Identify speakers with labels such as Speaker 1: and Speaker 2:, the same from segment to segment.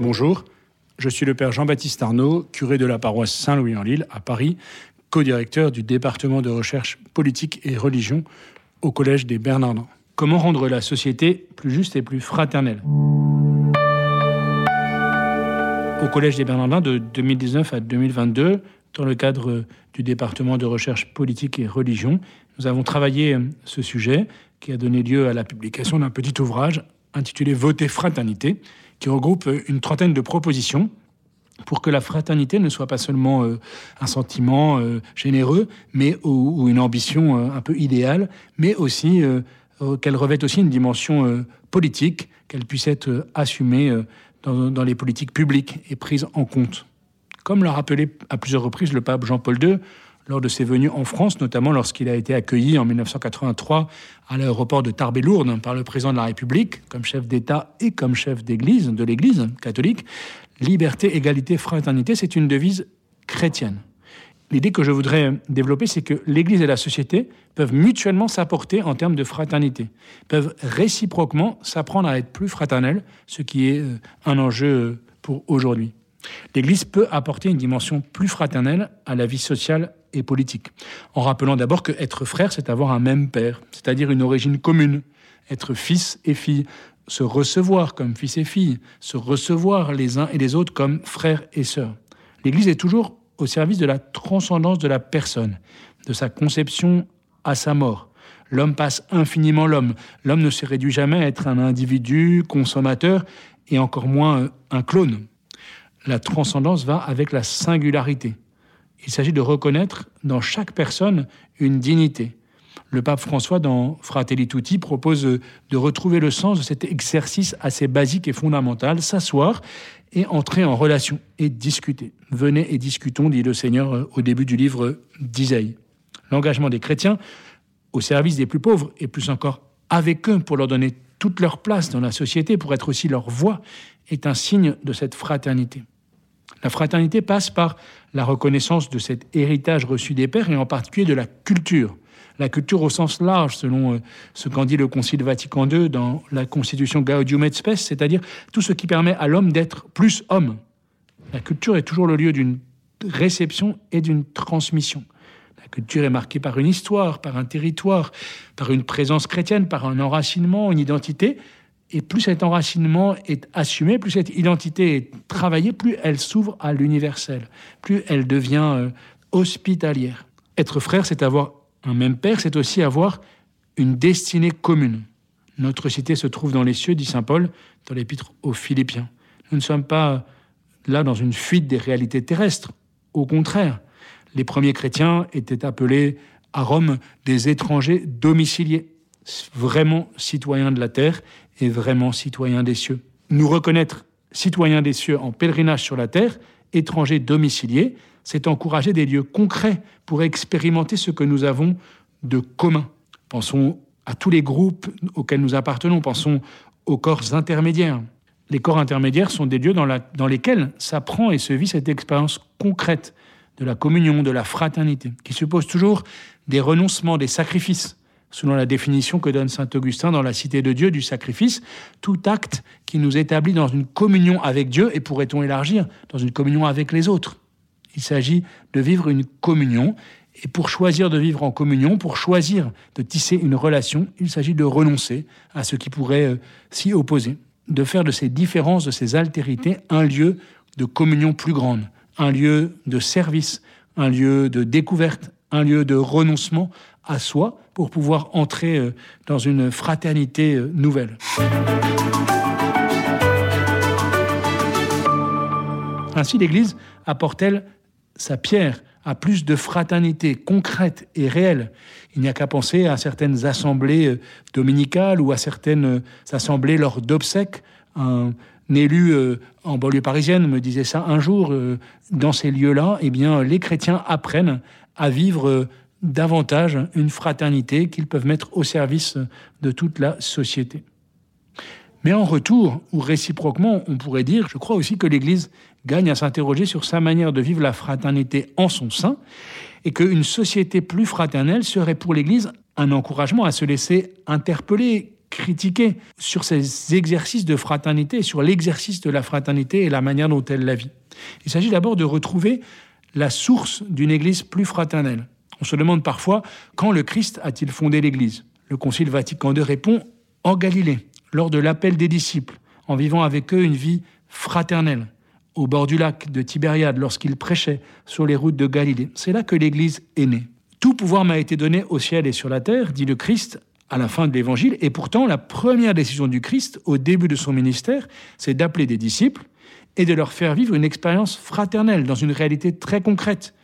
Speaker 1: Bonjour, je suis le père Jean-Baptiste Arnaud, curé de la paroisse Saint-Louis-en-Lille à Paris, co-directeur du département de recherche politique et religion au Collège des Bernardins. Comment rendre la société plus juste et plus fraternelle? Au Collège des Bernardins de 2019 à 2022, dans le cadre du département de recherche politique et religion, nous avons travaillé ce sujet qui a donné lieu à la publication d'un petit ouvrage intitulé Voter fraternité, qui regroupe une trentaine de propositions pour que la fraternité ne soit pas seulement euh, un sentiment euh, généreux, mais ou, une ambition euh, un peu idéale, mais aussi qu'elle revête aussi une dimension politique, qu'elle puisse être assumée dans, dans, les politiques publiques et prise en compte. Comme l'a rappelé à plusieurs reprises le pape Jean-Paul II lors de ses venues en France, notamment lorsqu'il a été accueilli en 1983 à l'aéroport de Tarbes-Lourdes par le président de la République comme chef d'État et comme chef d'Église, de l'Église catholique, liberté, égalité, fraternité, c'est une devise chrétienne. L'idée que je voudrais développer, c'est que l'Église et la société peuvent mutuellement s'apporter en termes de fraternité, peuvent réciproquement s'apprendre à être plus fraternels, ce qui est euh, un enjeu pour aujourd'hui. L'Église peut apporter une dimension plus fraternelle à la vie sociale et politique, en rappelant d'abord que être frère, c'est avoir un même père, c'est-à-dire une origine commune, être fils et fille, se recevoir comme fils et fille, se recevoir les uns et les autres comme frères et sœurs. L'Église est toujours au service de la transcendance de la personne, de sa conception à sa mort. L'homme passe infiniment l'homme. L'homme ne se réduit jamais à être un individu consommateur et encore moins un clone. La transcendance va avec la singularité. Il s'agit de reconnaître dans chaque personne une dignité, le pape François, dans Fratelli Tutti, propose de retrouver le sens de cet exercice assez basique et fondamental, s'asseoir et entrer en relation et discuter. Venez et discutons, dit le Seigneur euh, au début du livre d'Isaïe. L'engagement des chrétiens au service des plus pauvres et plus encore avec eux pour leur donner toute leur place dans la société, pour être aussi leur voix, est un signe de cette fraternité. La fraternité passe par la reconnaissance de cet héritage reçu des pères et en particulier de la culture la culture au sens large, selon euh, ce qu'en dit le Concile Vatican II dans la Constitution Gaudium et Spes, c'est-à-dire tout ce qui permet à l'homme d'être plus homme. La culture est toujours le lieu d'une réception et d'une transmission. La culture est marquée par une histoire, par un territoire, par une présence chrétienne, par un enracinement, une identité. Et plus cet enracinement est assumé, plus cette identité est travaillée, plus elle s'ouvre à l'universel, plus elle devient euh, hospitalière. Être frère, c'est avoir un même Père, c'est aussi avoir une destinée commune. Notre cité se trouve dans les cieux, dit Saint Paul dans l'épître aux Philippiens. Nous ne sommes pas là dans une fuite des réalités terrestres. Au contraire, les premiers chrétiens étaient appelés à Rome des étrangers domiciliés, vraiment citoyens de la terre et vraiment citoyens des cieux. Nous reconnaître citoyens des cieux en pèlerinage sur la terre, étrangers domiciliés, c'est encourager des lieux concrets pour expérimenter ce que nous avons de commun. Pensons à tous les groupes auxquels nous appartenons, pensons aux corps intermédiaires. Les corps intermédiaires sont des lieux dans, dans lesquels s'apprend et se vit cette expérience concrète de la communion, de la fraternité, qui suppose toujours des renoncements, des sacrifices, selon la définition que donne saint Augustin dans la Cité de Dieu du sacrifice, tout acte qui nous établit dans une communion avec Dieu et pourrait-on élargir dans une communion avec les autres? Il s'agit de vivre une communion. Et pour choisir de vivre en communion, pour choisir de tisser une relation, il s'agit de renoncer à ce qui pourrait euh, s'y opposer, de faire de ces différences, de ces altérités, un lieu de communion plus grande, un lieu de service, un lieu de découverte, un lieu de renoncement à soi pour pouvoir entrer euh, dans une fraternité euh, nouvelle. Ainsi, l'Église apporte-t-elle sa pierre à plus de fraternité concrète et réelle. Il n'y a qu'à penser à certaines assemblées euh, dominicales ou à certaines assemblées lors d'obsèques. Un élu en banlieue parisienne me disait ça un jour. Dans ces lieux-là, eh bien, les chrétiens apprennent à vivre davantage une fraternité qu'ils peuvent mettre au service de toute la société. Mais en retour, ou réciproquement, on pourrait dire, je crois aussi que l'Église gagne à s'interroger sur sa manière de vivre la fraternité en son sein, et qu'une société plus fraternelle serait pour l'Église un encouragement à se laisser interpeller, critiquée sur ces exercices de fraternité, sur l'exercice de la fraternité et la manière dont elle la vit. Il s'agit d'abord de retrouver la source d'une Église plus fraternelle. On se demande parfois quand le Christ a-t-il fondé l'Église Le Concile Vatican II répond en Galilée, lors de l'appel des disciples, en vivant avec eux une vie fraternelle, au bord du lac de Tibériade, lorsqu'il prêchait sur les routes de Galilée. C'est là que l'Église est née. Tout pouvoir m'a été donné au ciel et sur la terre, dit le Christ à la fin de l'Évangile, et pourtant la première décision du Christ au début de son ministère, c'est d'appeler des disciples et de leur faire vivre une expérience fraternelle dans une réalité très concrète.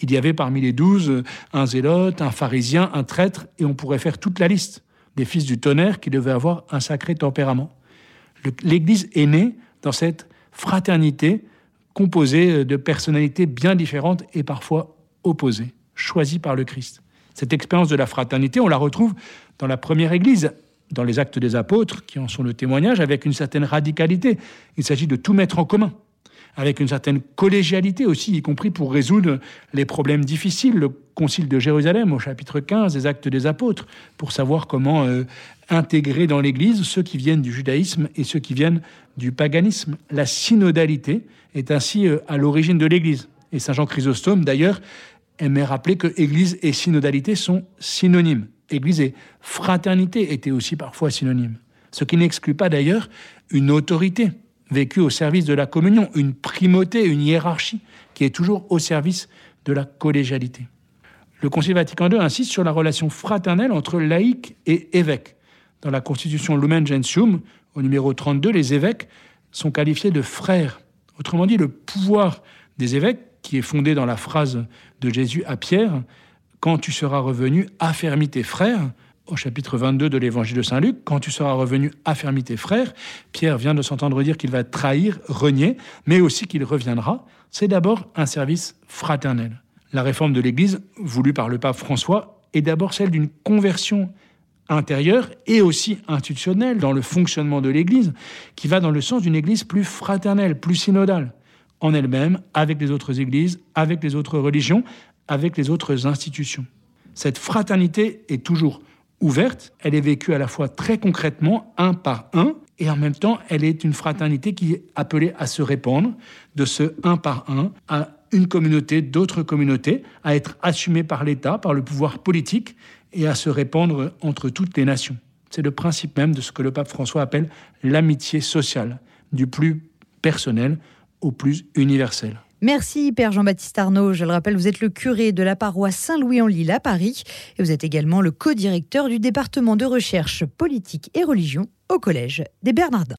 Speaker 1: Il y avait parmi les douze un zélote, un pharisien, un traître, et on pourrait faire toute la liste des fils du tonnerre qui devaient avoir un sacré tempérament. L'Église est née dans cette fraternité composée de personnalités bien différentes et parfois opposées, choisies par le Christ. Cette expérience de la fraternité, on la retrouve dans la première Église, dans les actes des apôtres, qui en sont le témoignage, avec une certaine radicalité. Il s'agit de tout mettre en commun, avec une certaine collégialité aussi, y compris pour résoudre les problèmes difficiles. Le Concile de Jérusalem, au chapitre 15 des actes des apôtres, pour savoir comment euh, intégrer dans l'Église ceux qui viennent du judaïsme et ceux qui viennent du paganisme. La synodalité est ainsi euh, à l'origine de l'Église. Et Saint Jean Chrysostome, d'ailleurs, aimait rappeler que Église et synodalité sont synonymes. Église et fraternité étaient aussi parfois synonymes. Ce qui n'exclut pas d'ailleurs une autorité vécue au service de la communion, une primauté, une hiérarchie qui est toujours au service de la collégialité. Le Concile Vatican II insiste sur la relation fraternelle entre laïcs et évêques. Dans la Constitution Lumen Gentium, au numéro 32, les évêques sont qualifiés de frères. Autrement dit, le pouvoir des évêques, qui est fondé dans la phrase de Jésus à Pierre, quand tu seras revenu, affermis tes frères, au chapitre 22 de l'évangile de Saint Luc, quand tu seras revenu, affermis tes frères, Pierre vient de s'entendre dire qu'il va trahir, renier, mais aussi qu'il reviendra. C'est d'abord un service fraternel. La réforme de l'Église, voulue par le pape François, est d'abord celle d'une conversion intérieure et aussi institutionnelle dans le fonctionnement de l'Église, qui va dans le sens d'une Église plus fraternelle, plus synodale, en elle-même, avec les autres Églises, avec les autres religions, avec les autres institutions. Cette fraternité est toujours ouverte, elle est vécue à la fois très concrètement, un par un, et en même temps, elle est une fraternité qui est appelée à se répandre de ce un par un à une communauté, d'autres communautés, à être assumée par l'État, par le pouvoir politique, et à se répandre entre toutes les nations. C'est le principe même de ce que le pape François appelle l'amitié sociale, du plus personnel au plus universel.
Speaker 2: Merci Père Jean-Baptiste Arnaud. Je le rappelle, vous êtes le curé de la paroisse Saint-Louis-en-Lille à Paris et vous êtes également le co-directeur du département de recherche politique et religion au Collège des Bernardins.